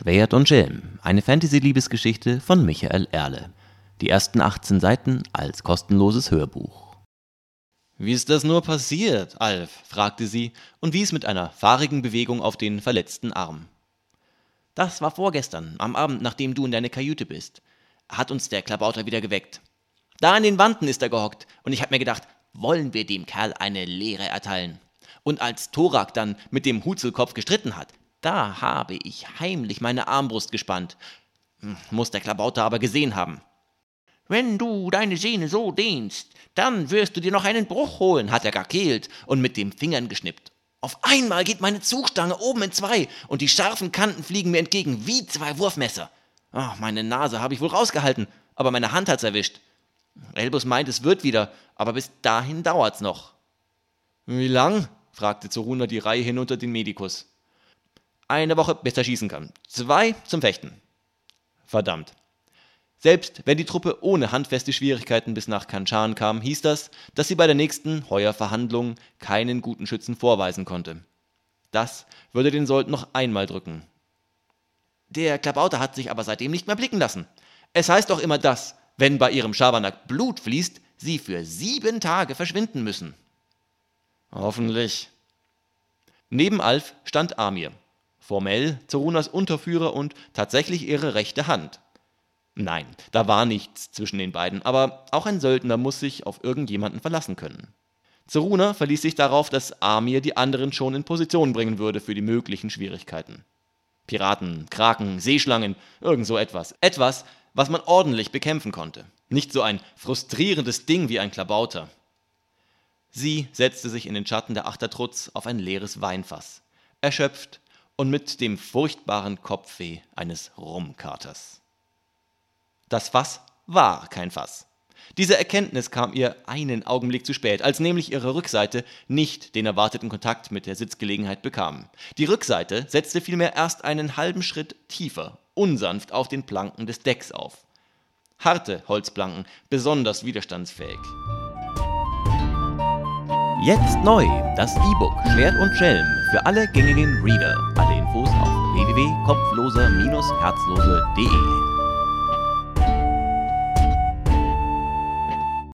Schwert und Schelm, eine Fantasy-Liebesgeschichte von Michael Erle. Die ersten 18 Seiten als kostenloses Hörbuch. Wie ist das nur passiert, Alf? fragte sie und wies mit einer fahrigen Bewegung auf den verletzten Arm. Das war vorgestern, am Abend, nachdem du in deine Kajüte bist. Hat uns der Klabauter wieder geweckt. Da an den Wanden ist er gehockt und ich hab mir gedacht, wollen wir dem Kerl eine Lehre erteilen? Und als Thorak dann mit dem Hutzelkopf gestritten hat, da habe ich heimlich meine Armbrust gespannt. Hm, muss der Klabauter aber gesehen haben. Wenn du deine Sehne so dehnst, dann wirst du dir noch einen Bruch holen, hat er gekehlt und mit den Fingern geschnippt. Auf einmal geht meine Zugstange oben in zwei und die scharfen Kanten fliegen mir entgegen wie zwei Wurfmesser. Oh, meine Nase habe ich wohl rausgehalten, aber meine Hand hat's erwischt. Elbus meint, es wird wieder, aber bis dahin dauert's noch. Wie lang? fragte Zoruna die Reihe hinunter den Medikus. Eine Woche, bis er schießen kann. Zwei zum Fechten. Verdammt. Selbst wenn die Truppe ohne handfeste Schwierigkeiten bis nach Kanchan kam, hieß das, dass sie bei der nächsten Heuerverhandlung keinen guten Schützen vorweisen konnte. Das würde den Sold noch einmal drücken. Der Klabauter hat sich aber seitdem nicht mehr blicken lassen. Es heißt doch immer, dass, wenn bei ihrem Schabernack Blut fließt, sie für sieben Tage verschwinden müssen. Hoffentlich. Neben Alf stand Amir, formell Zorunas Unterführer und tatsächlich ihre rechte Hand. Nein, da war nichts zwischen den beiden, aber auch ein Söldner muss sich auf irgendjemanden verlassen können. Zoruna verließ sich darauf, dass Amir die anderen schon in Position bringen würde für die möglichen Schwierigkeiten. Piraten, Kraken, Seeschlangen, irgend so etwas. Etwas, was man ordentlich bekämpfen konnte. Nicht so ein frustrierendes Ding wie ein Klabauter. Sie setzte sich in den Schatten der Achtertrutz auf ein leeres Weinfass, erschöpft und mit dem furchtbaren Kopfweh eines Rumkaters. Das Fass war kein Fass. Diese Erkenntnis kam ihr einen Augenblick zu spät, als nämlich ihre Rückseite nicht den erwarteten Kontakt mit der Sitzgelegenheit bekam. Die Rückseite setzte vielmehr erst einen halben Schritt tiefer, unsanft auf den Planken des Decks auf. Harte Holzplanken, besonders widerstandsfähig. Jetzt neu das E-Book Schwert und Schelm für alle gängigen Reader. Alle Infos auf www.kopfloser-herzlose.de